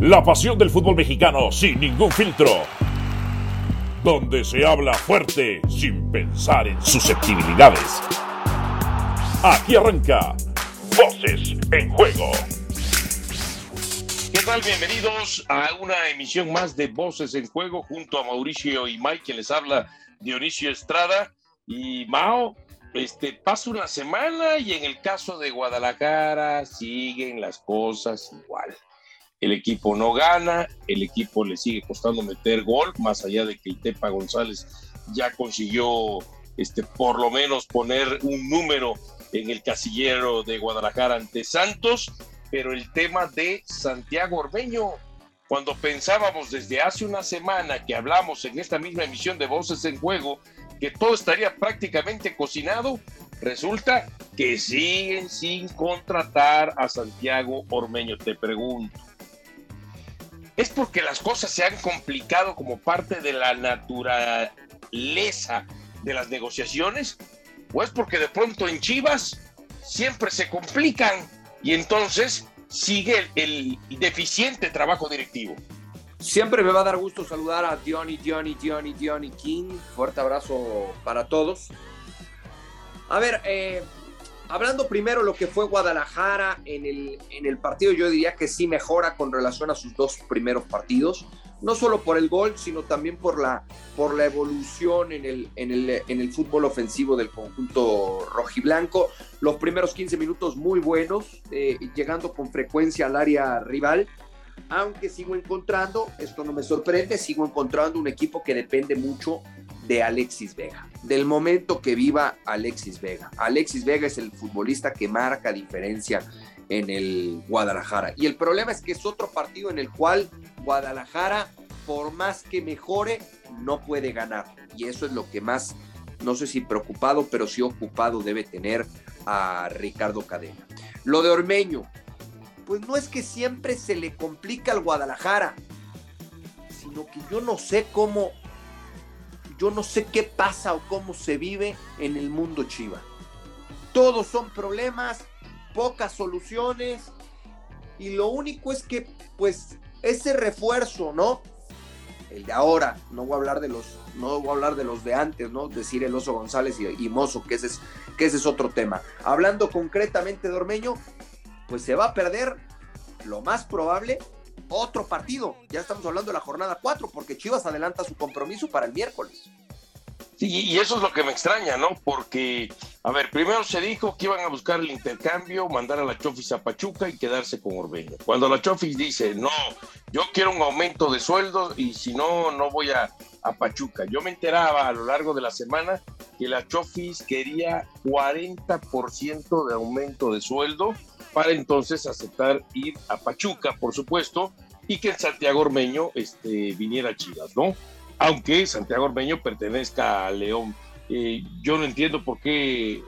La pasión del fútbol mexicano sin ningún filtro. Donde se habla fuerte sin pensar en susceptibilidades. Aquí arranca Voces en Juego. ¿Qué tal? Bienvenidos a una emisión más de Voces en Juego junto a Mauricio y Mike, que les habla Dionisio Estrada. Y Mao, este, pasa una semana y en el caso de Guadalajara siguen las cosas igual. El equipo no gana, el equipo le sigue costando meter gol, más allá de que el González ya consiguió este, por lo menos poner un número en el casillero de Guadalajara ante Santos, pero el tema de Santiago Ormeño, cuando pensábamos desde hace una semana que hablamos en esta misma emisión de Voces en Juego que todo estaría prácticamente cocinado, resulta que siguen sin contratar a Santiago Ormeño. Te pregunto, ¿es porque las cosas se han complicado como parte de la naturaleza de las negociaciones? ¿O es porque de pronto en Chivas siempre se complican y entonces sigue el, deficiente trabajo directivo? Siempre me va a dar gusto saludar a Johnny, Johnny, Johnny, Johnny King. Fuerte abrazo para todos. A ver, eh, hablando primero lo que fue Guadalajara en el, en el partido, yo diría que sí mejora con relación a sus dos primeros partidos. No solo por el gol, sino también por la, por la evolución en el, en, el, en el fútbol ofensivo del conjunto rojiblanco. Los primeros 15 minutos muy buenos, eh, llegando con frecuencia al área rival aunque sigo encontrando, esto no me sorprende, sigo encontrando un equipo que depende mucho de Alexis Vega, del momento que viva Alexis Vega. Alexis Vega es el futbolista que marca diferencia en el Guadalajara. Y el problema es que es otro partido en el cual Guadalajara, por más que mejore, no puede ganar. Y eso es lo que más, no sé si preocupado, pero sí ocupado debe tener a Ricardo Cadena. Lo de Ormeño, pues no es que siempre se le complica al Guadalajara, sino que yo no sé cómo, yo no sé qué pasa o cómo se vive en el mundo Chiva. Todos son problemas, pocas soluciones, y lo único es que, pues, ese refuerzo, ¿no? El de ahora, no voy a hablar de los, no voy a hablar de los de antes, ¿no? Decir el Oso González y, Mozo, que ese, es, que ese es otro tema. Hablando concretamente de Ormeño, pues se va a perder lo más probable otro partido. Ya estamos hablando de la jornada 4 porque Chivas adelanta su compromiso para el miércoles. Sí, y eso es lo que me extraña, ¿no? Porque, a ver, primero se dijo que iban a buscar el intercambio, mandar a la Chofis a Pachuca y quedarse con Orbeño. Cuando la Chofis dice, no, yo quiero un aumento de sueldo y si no, no voy a, a Pachuca. Yo me enteraba a lo largo de la semana que la Chofis quería 40% de aumento de sueldo para entonces aceptar ir a Pachuca, por supuesto, y que Santiago Ormeño este, viniera a Chivas, ¿no? Aunque Santiago Ormeño pertenezca a León. Eh, yo no entiendo por qué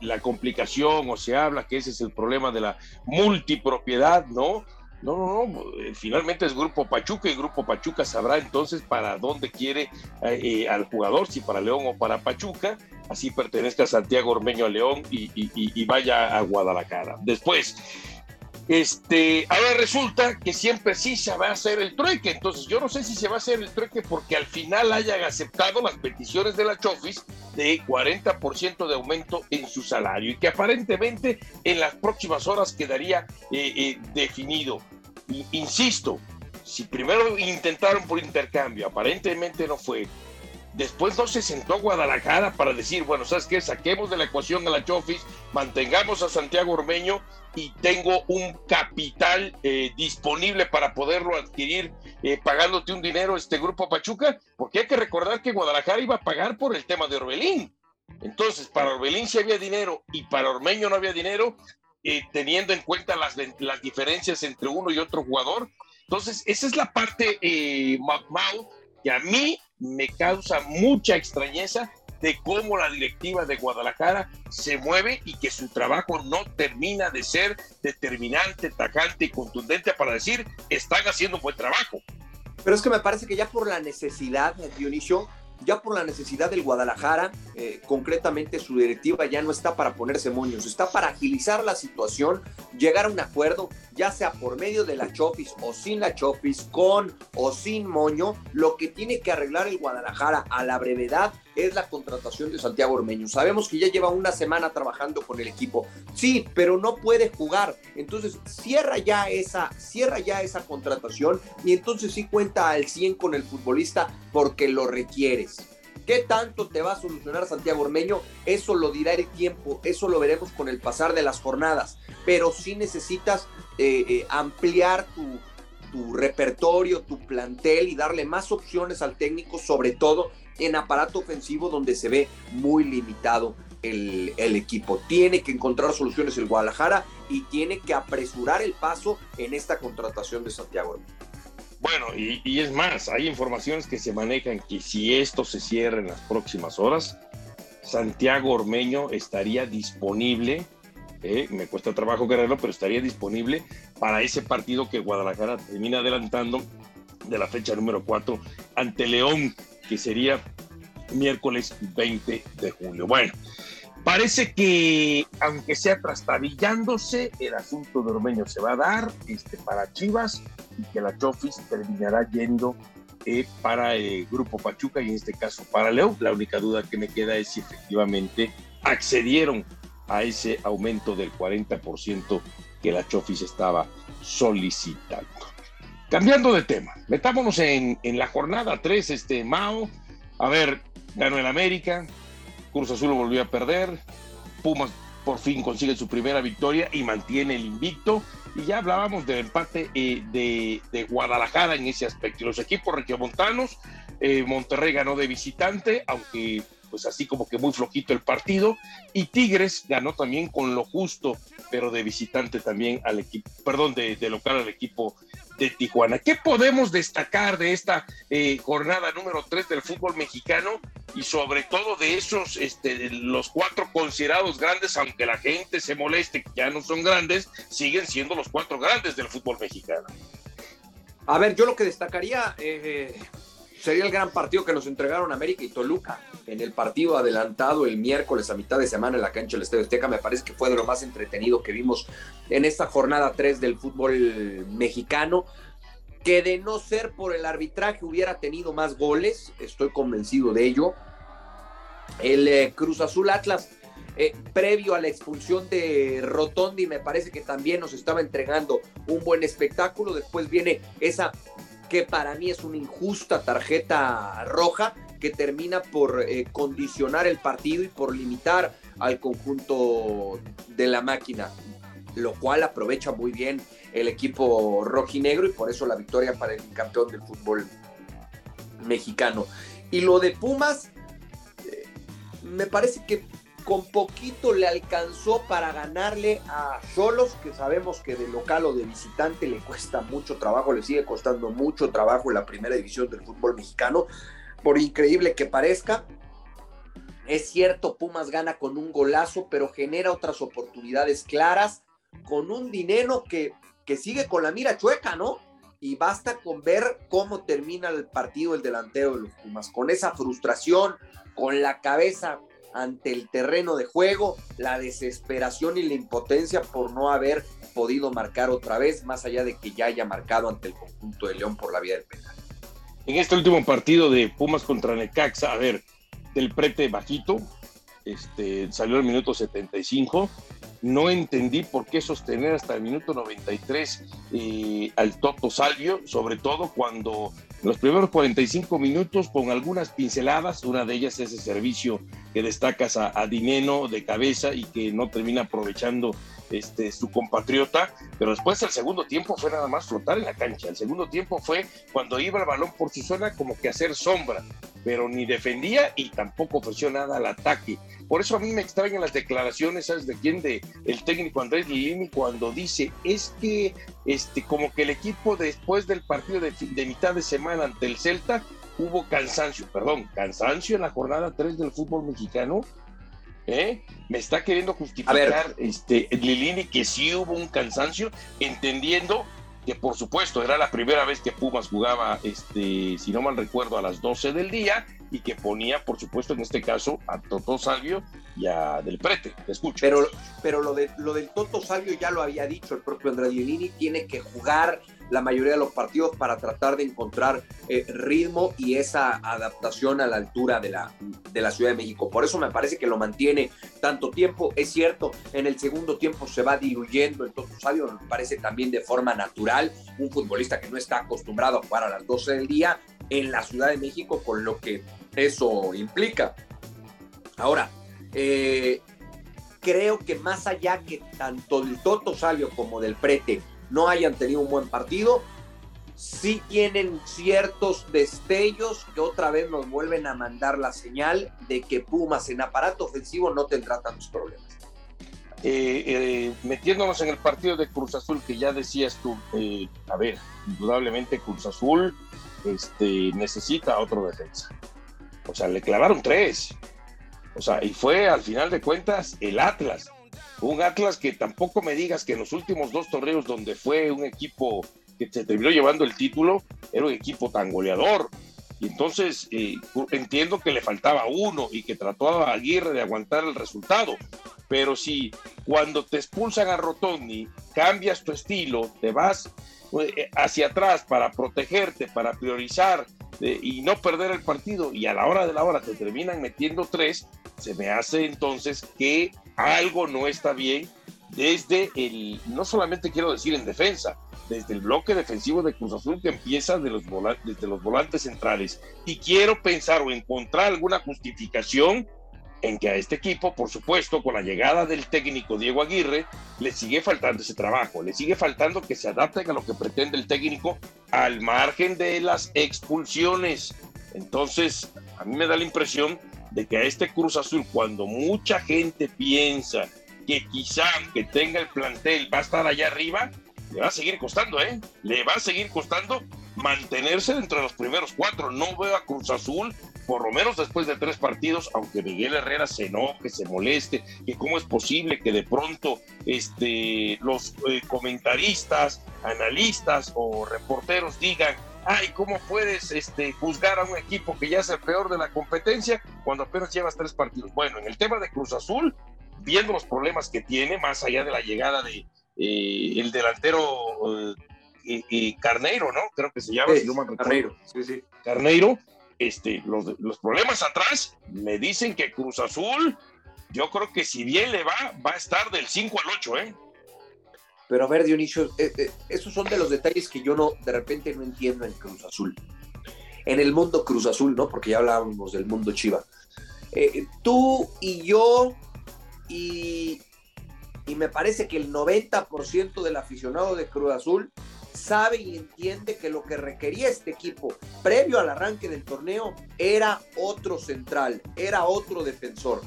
la complicación o se habla que ese es el problema de la multipropiedad, ¿no? No, no, no, eh, finalmente es Grupo Pachuca y Grupo Pachuca sabrá entonces para dónde quiere eh, al jugador, si para León o para Pachuca, así pertenezca Santiago Ormeño a León y, vaya a Guadalajara. Después, este, ahora resulta que siempre sí se va a hacer el trueque, entonces yo no sé si se va a hacer el trueque porque al final hayan aceptado las peticiones de la Chofis de 40% de aumento en su salario y que aparentemente en las próximas horas quedaría eh, eh, definido. insisto, si primero intentaron por intercambio, aparentemente no fue, Después no se sentó Guadalajara para decir, bueno, ¿sabes qué? Saquemos de la ecuación a la Chofis, mantengamos a Santiago Ormeño y tengo un capital eh, disponible para poderlo adquirir eh, pagándote un dinero este grupo Pachuca, porque hay que recordar que Guadalajara iba a pagar por el tema de Orbelín. Entonces, para Orbelín sí había dinero y para Ormeño no había dinero, eh, teniendo en cuenta las, las diferencias entre uno y otro jugador. Entonces, esa es la parte, eh, Mau, que a mí me causa mucha extrañeza de cómo la directiva de Guadalajara se mueve y que su trabajo no termina de ser determinante, tajante y contundente para decir están haciendo buen trabajo. Pero es que me parece que ya por la necesidad, Dionisio, ya por la necesidad del Guadalajara, eh, concretamente su directiva ya no está para ponerse moños, está para agilizar la situación, llegar a un acuerdo. ya sea por medio de la Chofis o sin la Chofis, con o sin moño, lo que tiene que arreglar el Guadalajara a la brevedad es la contratación de Santiago Ormeño. Sabemos que ya lleva una semana trabajando con el equipo. Sí, pero no puede jugar. Entonces, cierra ya esa, cierra ya esa contratación y entonces sí cuenta al 100 con el futbolista porque lo requieres. ¿Qué tanto te va a solucionar Santiago Ormeño? Eso lo dirá el tiempo, eso lo veremos con el pasar de las jornadas, pero sí necesitas eh, eh, ampliar tu, tu repertorio, tu plantel y darle más opciones al técnico, sobre todo en aparato ofensivo donde se ve muy limitado el, el, equipo. Tiene que encontrar soluciones el Guadalajara y tiene que apresurar el paso en esta contratación de Santiago. Bueno, y, es más, hay informaciones que se manejan que si esto se cierra en las próximas horas, Santiago Ormeño estaría disponible, eh, me cuesta trabajo quererlo, pero estaría disponible para ese partido que Guadalajara termina adelantando de la fecha número 4 ante León, que sería miércoles 20 de julio. Bueno, Parece que, aunque sea trastabillándose, el asunto de Ormeño se va a dar este, para Chivas y que la Chofis terminará yendo eh, para el Grupo Pachuca y en este caso para León. La única duda que me queda es si efectivamente accedieron a ese aumento del 40% que la Chofis estaba solicitando. Cambiando de tema, metámonos en, en la jornada 3, este Mao. A ver, ganó el América, Cruz Azul volvió a perder, Pumas por fin consigue su primera victoria y mantiene el invicto. Y ya hablábamos del empate eh, de, Guadalajara en ese aspecto. Los equipos regiomontanos, eh, Monterrey ganó de visitante, aunque pues así como que muy flojito el partido. Y Tigres ganó también con lo justo, pero de visitante también al equipo, perdón, de, local al equipo de Tijuana. ¿Qué podemos destacar de esta eh, jornada número 3 del fútbol mexicano y sobre todo de esos, este, los cuatro considerados grandes, aunque la gente se moleste que ya no son grandes, siguen siendo los cuatro grandes del fútbol mexicano? A ver, yo lo que destacaría, eh, sería el gran partido que nos entregaron América y Toluca en el partido adelantado el miércoles a mitad de semana en la cancha del Estadio Azteca. Me parece que fue de lo más entretenido que vimos en esta jornada 3 del fútbol mexicano. Que de no ser por el arbitraje hubiera tenido más goles, estoy convencido de ello. El eh, Cruz Azul Atlas, eh, previo a la expulsión de Rotondi, me parece que también nos estaba entregando un buen espectáculo. Después viene esa que para mí es una injusta tarjeta roja que termina por eh, condicionar el partido y por limitar al conjunto de la máquina, lo cual aprovecha muy bien el equipo rojinegro y por eso la victoria para el campeón del fútbol mexicano. Y lo de Pumas, eh, me parece que con poquito le alcanzó para ganarle a Solos, que sabemos que de local o de visitante le cuesta mucho trabajo, le sigue costando mucho trabajo en la primera división del fútbol mexicano, por increíble que parezca. Es cierto, Pumas gana con un golazo, pero genera otras oportunidades claras, con un dinero que, que sigue con la mira chueca, ¿no? Y basta con ver cómo termina el partido el delantero de los Pumas, con esa frustración, con la cabeza ante el terreno de juego, la desesperación y la impotencia por no haber podido marcar otra vez, más allá de que ya haya marcado ante el conjunto de León por la vía del penal. En este último partido de Pumas contra Necaxa, a ver, del prete bajito, este, salió el minuto 75. No entendí por qué sostener hasta el minuto 93 eh, al Toto Salvio, sobre todo cuando los primeros 45 minutos con algunas pinceladas, una de ellas es ese servicio que destacas a, a Dineno de cabeza y que no termina aprovechando este, su compatriota, pero después el segundo tiempo fue nada más flotar en la cancha. El segundo tiempo fue cuando iba el balón por su zona como que hacer sombra, pero ni defendía y tampoco ofreció nada al ataque. Por eso a mí me extrañan las declaraciones, ¿sabes de quién? De el técnico Andrés Lilini cuando dice, es que este, como que el equipo después del partido de, de mitad de semana ante el Celta hubo cansancio, perdón, cansancio en la jornada 3 del fútbol mexicano ¿Eh? Me está queriendo justificar este, Lilini que sí hubo un cansancio, entendiendo que por supuesto era la primera vez que Pumas jugaba, este, si no mal recuerdo, a las 12 del día y que ponía, por supuesto, en este caso, a Toto Salvio y a Del Prete. Te escucho. Pero, pero lo, de, lo del Toto Salvio ya lo había dicho el propio Andrade tiene que jugar la mayoría de los partidos para tratar de encontrar eh, ritmo y esa adaptación a la altura de la, de la Ciudad de México. Por eso me parece que lo mantiene tanto tiempo. Es cierto, en el segundo tiempo se va diluyendo el Toto Salvio, me parece también de forma natural. Un futbolista que no está acostumbrado a jugar a las 12 del día en la Ciudad de México, con lo que eso implica. Ahora, eh, creo que más allá que tanto del Toto Salvio como del Prete no hayan tenido un buen partido, sí tienen ciertos destellos que otra vez nos vuelven a mandar la señal de que Pumas en aparato ofensivo no tendrá tantos problemas. Eh, eh, metiéndonos en el partido de Cruz Azul que ya decías tú, eh, a ver, indudablemente Cruz Azul este, necesita otro defensa. O sea, le clavaron tres. O sea, y fue al final de cuentas el Atlas. Un Atlas que tampoco me digas que en los últimos dos torneos donde fue un equipo que se terminó llevando el título, era un equipo tan goleador. Entonces eh, entiendo que le faltaba uno y que trató Aguirre de aguantar el resultado. Pero si cuando te expulsan a Rotondi, cambias tu estilo, te vas eh, hacia atrás para protegerte, para priorizar y no perder el partido, y a la hora de la hora te terminan metiendo tres, se me hace entonces que algo no está bien desde el, no solamente quiero decir en defensa, desde el bloque defensivo de Cruz Azul que empieza de los desde los volantes centrales. Y quiero pensar o encontrar alguna justificación en que a este equipo, por supuesto, con la llegada del técnico Diego Aguirre, le sigue faltando ese trabajo, le sigue faltando que se adapten a lo que pretende el técnico al margen de las expulsiones. Entonces, a mí me da la impresión de que a este Cruz Azul, cuando mucha gente piensa que quizá que tenga el plantel va a estar allá arriba, le va a seguir costando, ¿eh? Le va a seguir costando mantenerse entre los primeros cuatro. No veo a Cruz Azul, por lo menos después de tres partidos, aunque Miguel Herrera se enoje, se moleste, que cómo es posible que de pronto este, los eh, comentaristas, analistas o reporteros digan ay, ¿cómo puedes este, juzgar a un equipo que ya es el peor de la competencia cuando apenas llevas tres partidos? Bueno, en el tema de Cruz Azul, viendo los problemas que tiene, más allá de la llegada de eh, el delantero eh, Carneiro, ¿no? Creo que se llama, Carneiro, sí, sí. Carneiro, este, los, problemas atrás me dicen que Cruz Azul, yo creo que si bien le va, va a estar del 5 al 8, ¿eh? Pero a ver, Dionisio, eh, eh, esos son de los detalles que yo no, de repente no entiendo en Cruz Azul. En el mundo Cruz Azul, ¿no? Porque ya hablábamos del mundo Chiva. Eh, tú y yo, y, y me parece que el 90% del aficionado de Cruz Azul sabe y entiende que lo que requería este equipo previo al arranque del torneo era otro central, era otro defensor.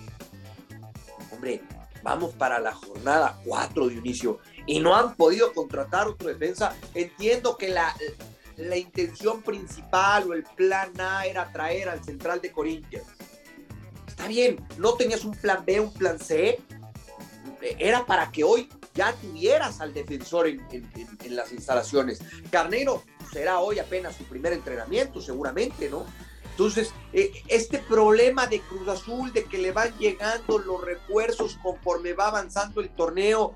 Hombre, vamos para la jornada 4, Dionisio y no han podido contratar otro defensa. Entiendo que la, la intención principal o el plan A era traer al central de Corinthians. Está bien, no tenías un plan B, un plan C. Era para que hoy ya tuvieras al defensor en, las instalaciones. Carnero será hoy apenas su primer entrenamiento, seguramente, ¿no? Entonces, eh, este problema de Cruz Azul, de que le van llegando los refuerzos conforme va avanzando el torneo,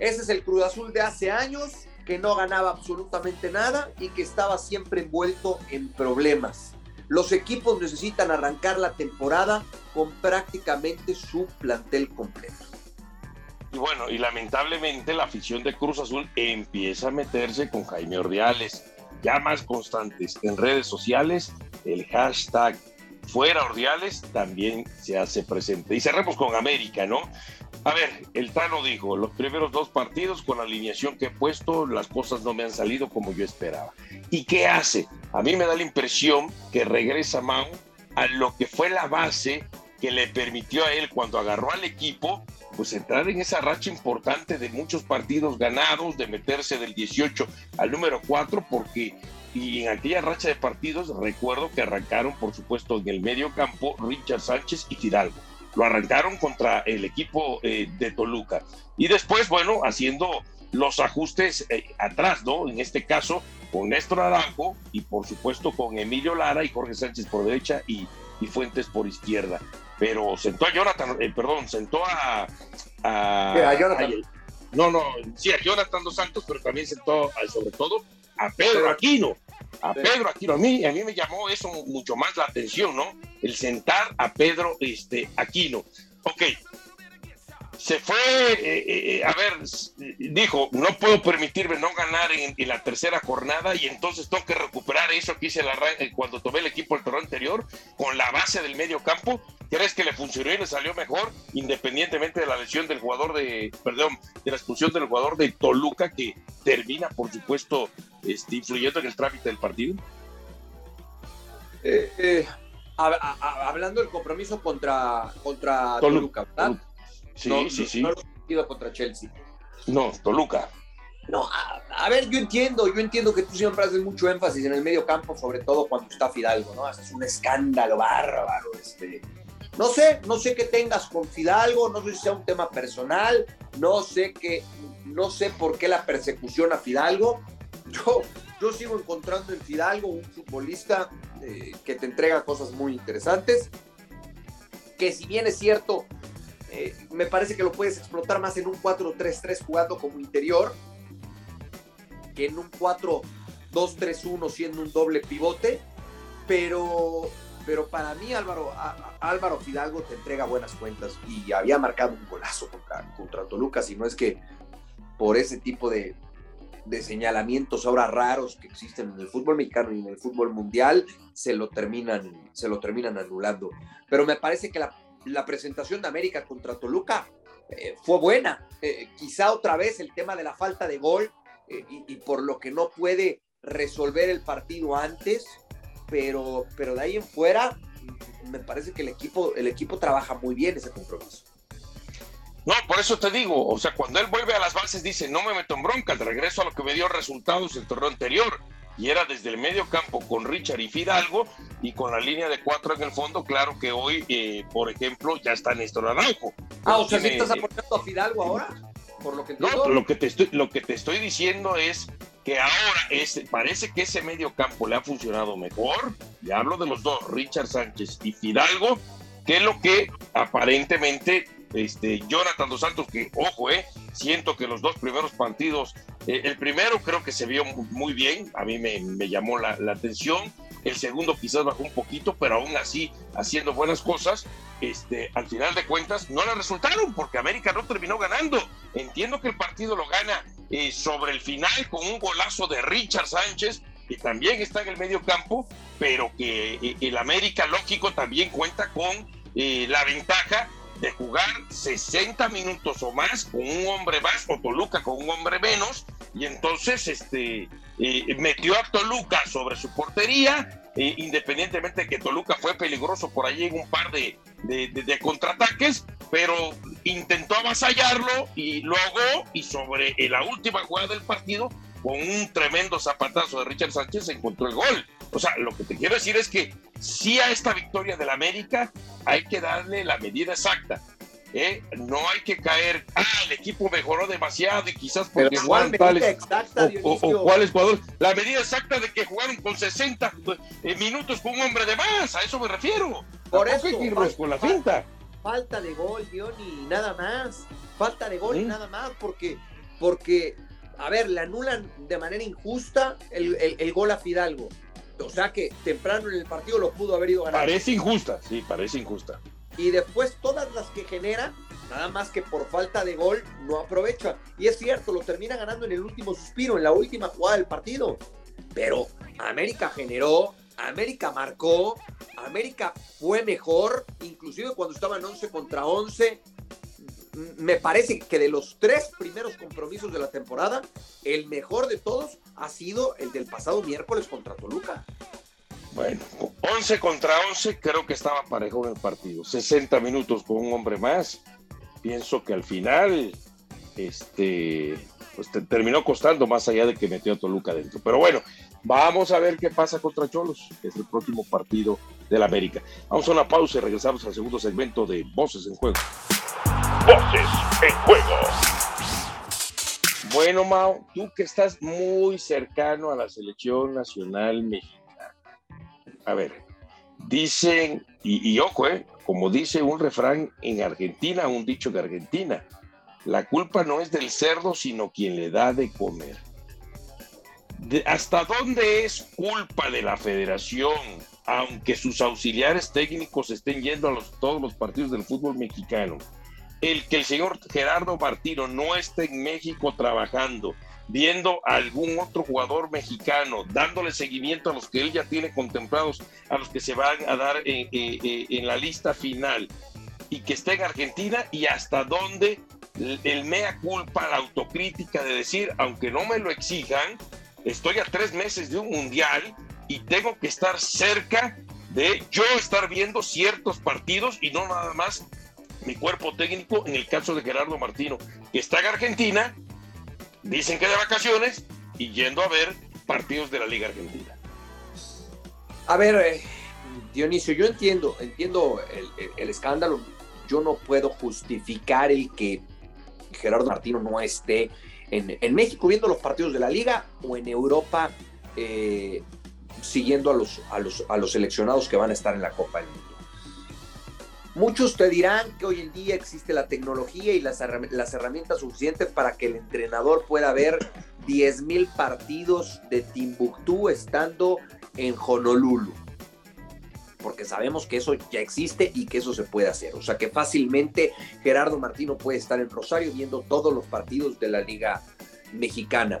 ese es el Cruz Azul de hace años, que no ganaba absolutamente nada y que estaba siempre envuelto en problemas. Los equipos necesitan arrancar la temporada con prácticamente su plantel completo. Y bueno, y lamentablemente la afición de Cruz Azul empieza a meterse con Jaime Ordiales, ya más constantes en redes sociales, el hashtag fuera Ordiales también se hace presente. Y cerremos con América, ¿no? A ver, el Tano dijo, los primeros dos partidos con la alineación que he puesto, las cosas no me han salido como yo esperaba. ¿Y qué hace? A mí me da la impresión que regresa Mau a lo que fue la base que le permitió a él cuando agarró al equipo, pues entrar en esa racha importante de muchos partidos ganados, de meterse del 18 al número 4, porque y en aquella racha de partidos recuerdo que arrancaron, por supuesto, en el medio campo Richard Sánchez y Fidalgo lo arrancaron contra el equipo eh, de Toluca. Y después, bueno, haciendo los ajustes eh, atrás, ¿no? En este caso, con Néstor Aranjo y por supuesto con Emilio Lara y Jorge Sánchez por derecha y, y Fuentes por izquierda. Pero sentó a Jonathan, eh, perdón, sentó a... a, Jonathan. no, no, sí, a Jonathan Dos Santos, pero también sentó sobre todo a Pedro Aquino. A Pedro Aquino, a mí, a mí me llamó eso mucho más la atención, ¿no? El sentar a Pedro este, Aquino. Ok, se fue, eh, eh, a ver, dijo, no puedo permitirme no ganar en, la tercera jornada y entonces tengo que recuperar eso que hice eh, cuando tomé el equipo el torneo anterior con la base del medio campo. ¿Crees que le funcionó y le salió mejor independientemente de la lesión del jugador de, perdón, de la expulsión del jugador de Toluca que termina, por supuesto, este, influyendo en el trámite del partido? hablando del compromiso contra, contra Toluca, ¿verdad? Sí, sí, sí. No lo contra Chelsea. No, Toluca. No, a, ver, yo entiendo, yo entiendo que tú siempre haces mucho énfasis en el medio campo, sobre todo cuando está Fidalgo, ¿no? Es un escándalo bárbaro, este. No sé, no sé qué tengas con Fidalgo, no sé si sea un tema personal, no sé qué, no sé por qué la persecución a Fidalgo. Yo, yo sigo encontrando en Fidalgo un futbolista eh, que te entrega cosas muy interesantes, que si bien es cierto, eh, me parece que lo puedes explotar más en un 4-3-3 jugando como interior que en un 4-2-3-1 siendo un doble pivote. Pero, pero para mí Álvaro, Álvaro Fidalgo te entrega buenas cuentas y había marcado un golazo contra, contra Toluca, si no es que por ese tipo de, de señalamientos ahora raros que existen en el fútbol mexicano y en el fútbol mundial se lo terminan, se lo terminan anulando. Pero me parece que la la presentación de América contra Toluca eh, fue buena. Eh, quizá otra vez el tema de la falta de gol eh, y, por lo que no puede resolver el partido antes, pero, pero de ahí en fuera me parece que el equipo, el equipo trabaja muy bien ese compromiso. No, por eso te digo, o sea, cuando él vuelve a las bases dice, no me meto en bronca, de regreso a lo que me dio resultados el torneo anterior y era desde el medio campo con Richard y Fidalgo y con la línea de cuatro en el fondo, claro que hoy, eh, por ejemplo, ya está Néstor Naranjo. Ah, o sea, estás aportando a Fidalgo ahora? Por lo que no, lo que, te estoy, lo que te estoy diciendo es que ahora ese, parece que ese medio campo le ha funcionado mejor, y hablo de los dos, Richard Sánchez y Fidalgo, que es lo que aparentemente este, Jonathan Dos Santos, que ojo, eh, siento que los dos primeros partidos, eh, el primero creo que se vio muy bien, a mí me, llamó la, atención, el segundo quizás bajó un poquito, pero aún así haciendo buenas cosas, este, al final de cuentas no le resultaron porque América no terminó ganando. Entiendo que el partido lo gana eh, sobre el final con un golazo de Richard Sánchez, que también está en el medio campo, pero que eh, el América, lógico, también cuenta con la ventaja de jugar 60 minutos o más con un hombre más o Toluca con un hombre menos y entonces este metió a Toluca sobre su portería eh, independientemente de que Toluca fue peligroso por allí en un par de, de, contraataques pero intentó avasallarlo y luego y sobre la última jugada del partido con un tremendo zapatazo de Richard Sánchez encontró el gol. O sea, lo que te quiero decir es que sí a esta victoria del América hay que darle la medida exacta. ¿eh? No hay que caer, ah, el equipo mejoró demasiado y quizás porque jugaron tales exacta, o, o, cuáles jugadores. La medida exacta de que jugaron con 60 eh, minutos con un hombre de más, a eso me refiero. Por eso hay con la finta. Falta de gol, Diony, nada más. Falta de gol y nada más, porque, porque, a ver, le anulan de manera injusta el, el gol a Fidalgo o sea que temprano en el partido lo pudo haber ido ganando. Parece injusta, sí, parece injusta. Y después todas las que genera, nada más que por falta de gol, no aprovecha. Y es cierto, lo termina ganando en el último suspiro, en la última jugada del partido. Pero América generó, América marcó, América fue mejor, inclusive cuando estaban 11 contra 11, me parece que de los tres primeros compromisos de la temporada, el mejor de todos ha sido el del pasado miércoles contra Toluca. Bueno, 11 contra 11 creo que estaba parejo en el partido. 60 minutos con un hombre más. Pienso que al final este pues terminó costando más allá de que metió a Toluca dentro. Pero bueno, vamos a ver qué pasa contra Cholos, que es el próximo partido del América. Vamos a una pausa y regresamos al segundo segmento de Voces en Juego. Voces en juego. Bueno, Mao, tú que estás muy cercano a la selección nacional mexicana. A ver, dicen, y, ojo, eh, como dice un refrán en Argentina, un dicho de Argentina, la culpa no es del cerdo, sino quien le da de comer. ¿Hasta dónde es culpa de la federación, aunque sus auxiliares técnicos estén yendo a los, todos los partidos del fútbol mexicano? el que el señor Gerardo Martino no esté en México trabajando, viendo a algún otro jugador mexicano, dándole seguimiento a los que él ya tiene contemplados, a los que se van a dar en, en la lista final, y que esté en Argentina y hasta dónde el mea culpa, la autocrítica de decir, aunque no me lo exijan, estoy a tres meses de un mundial y tengo que estar cerca de yo estar viendo ciertos partidos y no nada más mi cuerpo técnico en el caso de Gerardo Martino, que está en Argentina, dicen que de vacaciones y yendo a ver partidos de la Liga Argentina. A ver, eh, Dionisio, yo entiendo, entiendo el, escándalo. Yo no puedo justificar el que Gerardo Martino no esté en, México viendo los partidos de la liga o en Europa eh, siguiendo a los, a, los, a los seleccionados que van a estar en la Copa del Mundo. Muchos te dirán que hoy en día existe la tecnología y las, herramientas suficientes para que el entrenador pueda ver 10.000 partidos de Timbuktu estando en Honolulu. Porque sabemos que eso ya existe y que eso se puede hacer. O sea que fácilmente Gerardo Martino puede estar en Rosario viendo todos los partidos de la Liga Mexicana.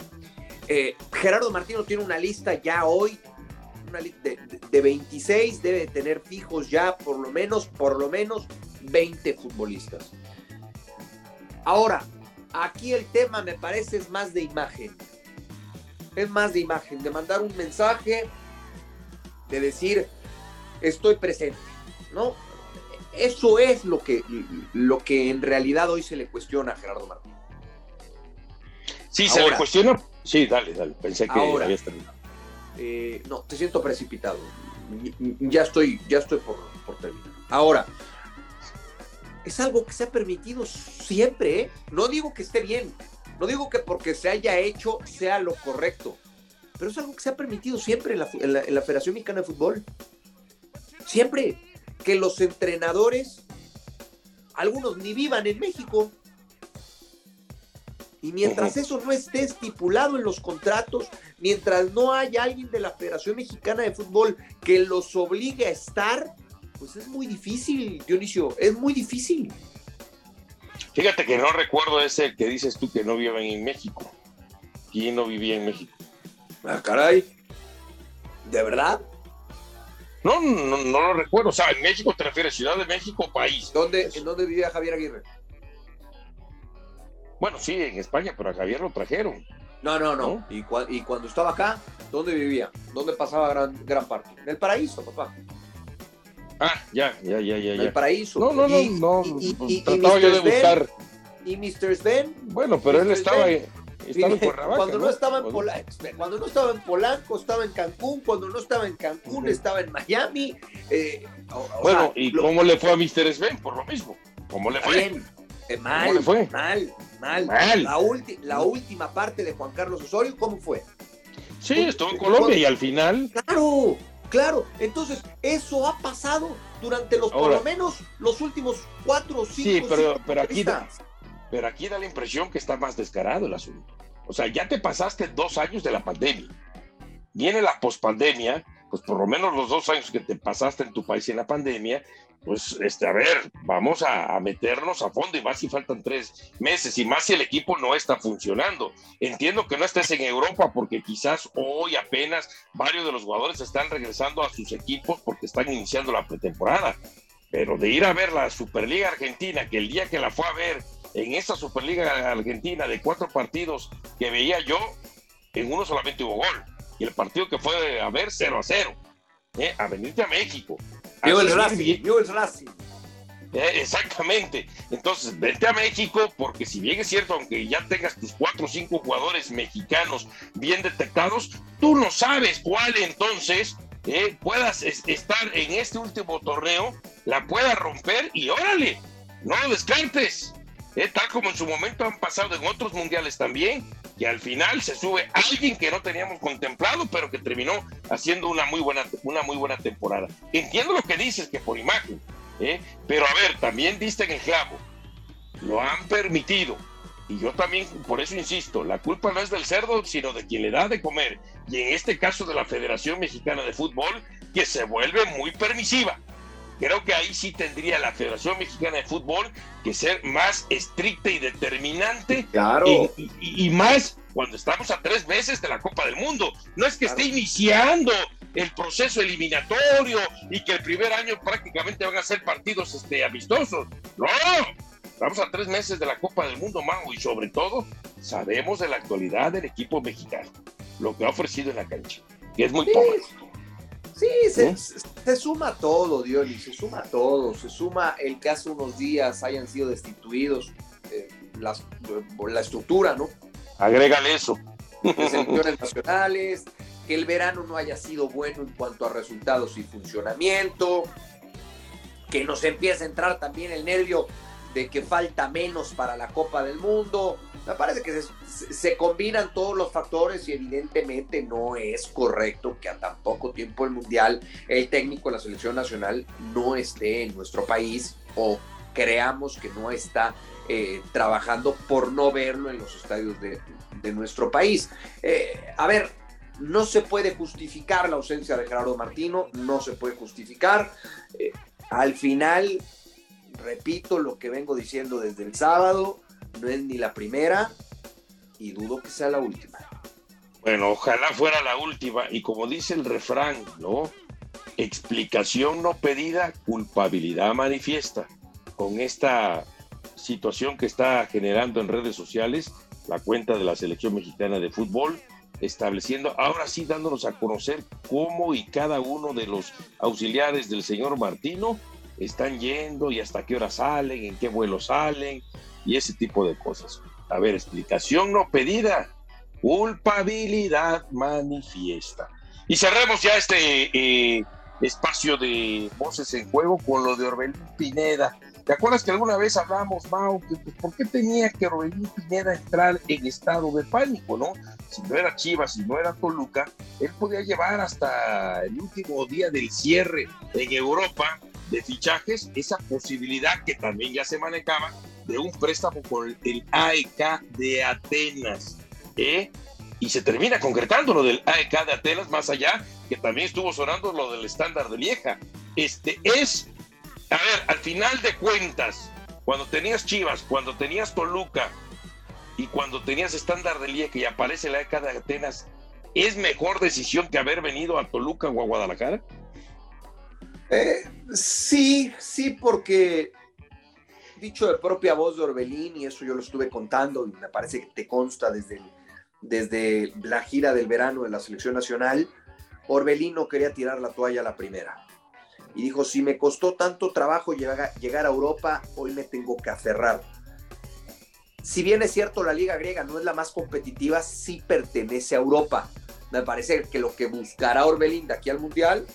Eh, Gerardo Martino tiene una lista ya hoy de, de 26 debe tener fijos ya por lo menos, por lo menos 20 futbolistas. Ahora, aquí el tema me parece es más de imagen. Es más de imagen, de mandar un mensaje, de decir, estoy presente, ¿no? Eso es lo que, lo que en realidad hoy se le cuestiona a Gerardo Martín. Sí, se le cuestiona. Sí, dale, dale. Pensé que ahora, habías terminado. Eh, no, te siento precipitado. Ya estoy, ya estoy por, terminar. Ahora, es algo que se ha permitido siempre, ¿eh? No digo que esté bien, no digo que porque se haya hecho sea lo correcto, pero es algo que se ha permitido siempre en la, en la Federación Mexicana de Fútbol. Siempre que los entrenadores, algunos ni vivan en México, y mientras eso no esté estipulado en los contratos, mientras no haya alguien de la Federación Mexicana de Fútbol que los obligue a estar, pues es muy difícil, Dionisio, es muy difícil. Fíjate que no recuerdo ese que dices tú que no viven en México. ¿Quién no vivía en México? Ah, caray. ¿De verdad? No, no, no lo recuerdo. O sea, en México te refieres Ciudad de México, país. ¿Dónde, ¿En dónde vivía Javier Aguirre? Bueno, sí, en España, pero a Javier lo trajeron. No, no, no. ¿Y, y, cuando estaba acá, ¿dónde vivía? ¿Dónde pasaba gran, gran parte? En el paraíso, papá. Ah, ya, ya, ya, ya. En el paraíso. No, no, no, no. Y, trataba yo de buscar. ¿Y Mr. Sven? Bueno, pero él estaba, estaba en Cuernavaca, cuando ¿no? estaba en Polanco, cuando no estaba en Polanco, estaba en Cancún. Cuando no estaba en Cancún, estaba en Miami. Eh, bueno, ¿y cómo le fue a Mr. Sven? Por lo mismo. ¿Cómo le fue? Bien, eh, mal, fue? mal, mal, La, la última parte de Juan Carlos Osorio, ¿cómo fue? Sí, estuvo en Colombia y al final. Claro, claro. Entonces, eso ha pasado durante los, por lo menos, los últimos cuatro o cinco Sí, pero, pero, aquí pero aquí da la impresión que está más descarado el asunto. O sea, ya te pasaste dos años de la pandemia. Viene la pospandemia, pues por lo menos los dos años que te pasaste en tu país en la pandemia, pues, este, a ver, vamos a, meternos a fondo y más si faltan tres meses y más si el equipo no está funcionando. Entiendo que no estés en Europa porque quizás hoy apenas varios de los jugadores están regresando a sus equipos porque están iniciando la pretemporada. Pero de ir a ver la Superliga Argentina, que el día que la fue a ver en esa Superliga Argentina de cuatro partidos que veía yo, en uno solamente hubo gol. Y el partido que fue a ver 0 a 0. ¿eh? A venirte a México yo el Racing, el Racing. exactamente. Entonces, vete a México, porque si bien es cierto, aunque ya tengas tus cuatro o cinco jugadores mexicanos bien detectados, tú no sabes cuál entonces eh, puedas estar en este último torneo, la pueda romper y órale, no lo descartes. Eh, tal como en su momento han pasado en otros mundiales también, que al final se sube alguien que no teníamos contemplado, pero que terminó haciendo una muy buena, una muy buena temporada. Entiendo lo que dices, que por imagen, ¿eh? pero a ver, también diste en el clavo, lo han permitido. Y yo también, por eso insisto, la culpa no es del cerdo, sino de quien le da de comer. Y en este caso de la Federación Mexicana de Fútbol, que se vuelve muy permisiva. Creo que ahí sí tendría la Federación Mexicana de Fútbol que ser más estricta y determinante. Claro. Y, más cuando estamos a tres meses de la Copa del Mundo. No es que esté iniciando el proceso eliminatorio y que el primer año prácticamente van a ser partidos este, amistosos. No, estamos a tres meses de la Copa del Mundo, Mau, y sobre todo sabemos de la actualidad del equipo mexicano, lo que ha ofrecido en la cancha, que es muy poco. Sí, se, suma todo, Diony, se suma todo. Se suma el que hace unos días hayan sido destituidos eh, las, la estructura, ¿no? Agrégale eso. Selecciones nacionales, que el verano no haya sido bueno en cuanto a resultados y funcionamiento, que nos empiece a entrar también el nervio de que falta menos para la Copa del Mundo. Me parece que se, combinan todos los factores y evidentemente no es correcto que a tan poco tiempo el Mundial, el técnico de la selección nacional no esté en nuestro país o creamos que no está eh, trabajando por no verlo en los estadios de, nuestro país. Eh, a ver, no se puede justificar la ausencia de Gerardo Martino, no se puede justificar. Eh, al final, repito lo que vengo diciendo desde el sábado, no es ni la primera y dudo que sea la última. Bueno, ojalá fuera la última. Y como dice el refrán, ¿no? Explicación no pedida, culpabilidad manifiesta. Con esta situación que está generando en redes sociales la cuenta de la selección mexicana de fútbol, estableciendo, ahora sí dándonos a conocer cómo y cada uno de los auxiliares del señor Martino están yendo y hasta qué hora salen, en qué vuelo salen, y ese tipo de cosas. A ver, explicación no pedida, culpabilidad manifiesta. Y cerremos ya este eh, espacio de voces en juego con lo de Orbelín Pineda. ¿Te acuerdas que alguna vez hablamos, Mao, que por qué tenía que Orbelín Pineda entrar en estado de pánico, no? Si no era Chivas, si no era Toluca, él podía llevar hasta el último día del cierre en Europa de fichajes esa posibilidad que también ya se manejaba de un préstamo con el AEK de Atenas. ¿eh? Y se termina concretando lo del AEK de Atenas, más allá que también estuvo sonando lo del estándar de Lieja. Este es, a ver, al final de cuentas, cuando tenías Chivas, cuando tenías Toluca y cuando tenías estándar de Lieja y aparece el AEK de Atenas, ¿es mejor decisión que haber venido a Toluca o a Guadalajara? Eh, sí, sí, porque dicho de propia voz de Orbelín, y eso yo lo estuve contando, y me parece que te consta desde, desde la gira del verano de la selección nacional, Orbelín no quería tirar la toalla a la primera. Y dijo, si me costó tanto trabajo llegar, llegar a Europa, hoy me tengo que aferrar. Si bien es cierto, la liga griega no es la más competitiva, sí pertenece a Europa. Me parece que lo que buscará Orbelín de aquí al Mundial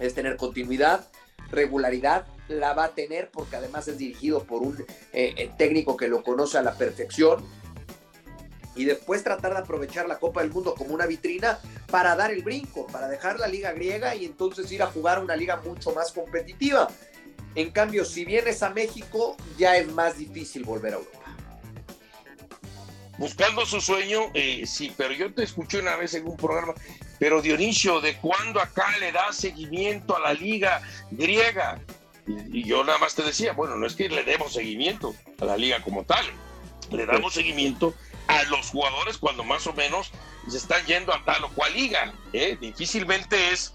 es tener continuidad, regularidad, la va a tener porque además es dirigido por un eh, eh, técnico que lo conoce a la perfección. Y después tratar de aprovechar la Copa del Mundo como una vitrina para dar el brinco, para dejar la liga griega y entonces ir a jugar una liga mucho más competitiva. En cambio, si vienes a México, ya es más difícil volver a Europa buscando su sueño, eh, sí, pero yo te escuché una vez en un programa, pero Dionisio, ¿de cuándo acá le da seguimiento a la liga griega? Y, yo nada más te decía, bueno, no es que le demos seguimiento a la liga como tal, le damos seguimiento a los jugadores cuando más o menos se están yendo a tal o cual liga. ¿eh? Difícilmente es,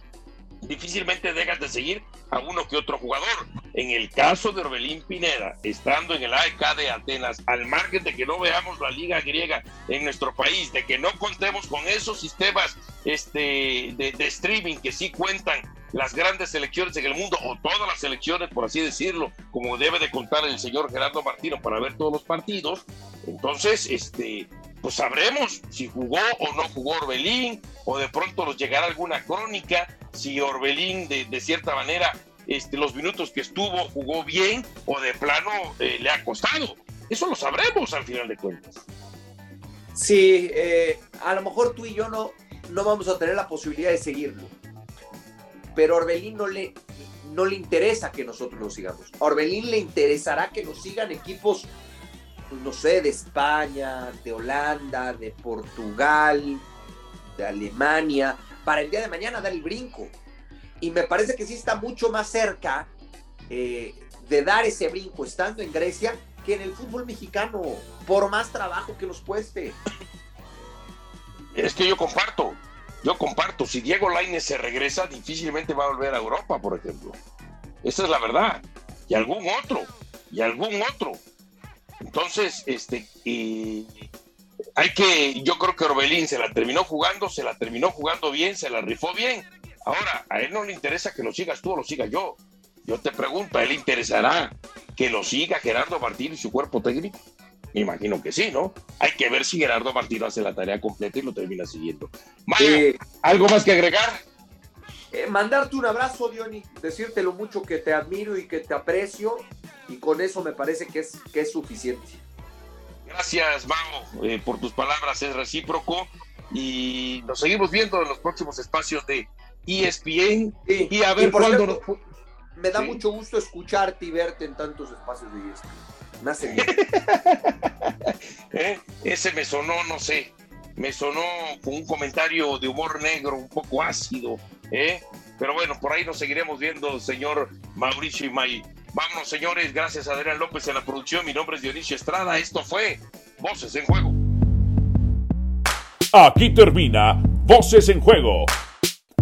difícilmente dejas de seguir a uno que otro jugador. En el caso de Orbelín Pineda, estando en el AEK de Atenas, al margen de que no veamos la liga griega en nuestro país, de que no contemos con esos sistemas este, de, streaming que sí cuentan las grandes selecciones en el mundo, o todas las selecciones, por así decirlo, como debe de contar el señor Gerardo Martino para ver todos los partidos, entonces, este, pues sabremos si jugó o no jugó Orbelín, o de pronto nos llegará alguna crónica, si Orbelín de cierta manera, este, los minutos que estuvo jugó bien, o de plano eh, le ha costado. Eso lo sabremos al final de cuentas. Sí, eh, a lo mejor tú y yo no, no vamos a tener la posibilidad de seguirlo. Pero a Orbelín no le, no le interesa que nosotros lo sigamos. A Orbelín le interesará que nos sigan equipos, pues, no sé, de España, de Holanda, de Portugal, de Alemania, para el día de mañana dar el brinco. Y me parece que sí está mucho más cerca eh, de dar ese brinco estando en Grecia que en el fútbol mexicano, por más trabajo que nos cueste. Es que yo comparto, yo comparto. Si Diego Lainez se regresa, difícilmente va a volver a Europa, por ejemplo. Esa es la verdad. Y algún otro, y algún otro. Entonces, este, hay que, yo creo que Orbelín se la terminó jugando, se la terminó jugando bien, se la rifó bien. Ahora, a él no le interesa que lo sigas tú o lo siga yo. Yo te pregunto, ¿a él le interesará que lo siga Gerardo Martínez y su cuerpo técnico? Me imagino que sí, ¿no? Hay que ver si Gerardo Martino hace la tarea completa y lo termina siguiendo. Mario, ¿algo más que agregar? Eh, mandarte un abrazo, Diony, decirte lo mucho que te admiro y que te aprecio, y con eso me parece que es, que es suficiente. Gracias, Mau, eh, por tus palabras, es recíproco, y nos seguimos viendo en los próximos espacios de ESPN. y a ver cuándo me da mucho gusto escucharte y verte en tantos espacios de esto. Me hace bien. ¿Eh? Ese me sonó, no sé, me sonó con un comentario de humor negro, un poco ácido, ¿eh? Pero bueno, por ahí nos seguiremos viendo, señor Mauricio y May. Vámonos, señores. Gracias a Adrián López en la producción. Mi nombre es Dionisio Estrada. Esto fue Voces en Juego. Aquí termina Voces en Juego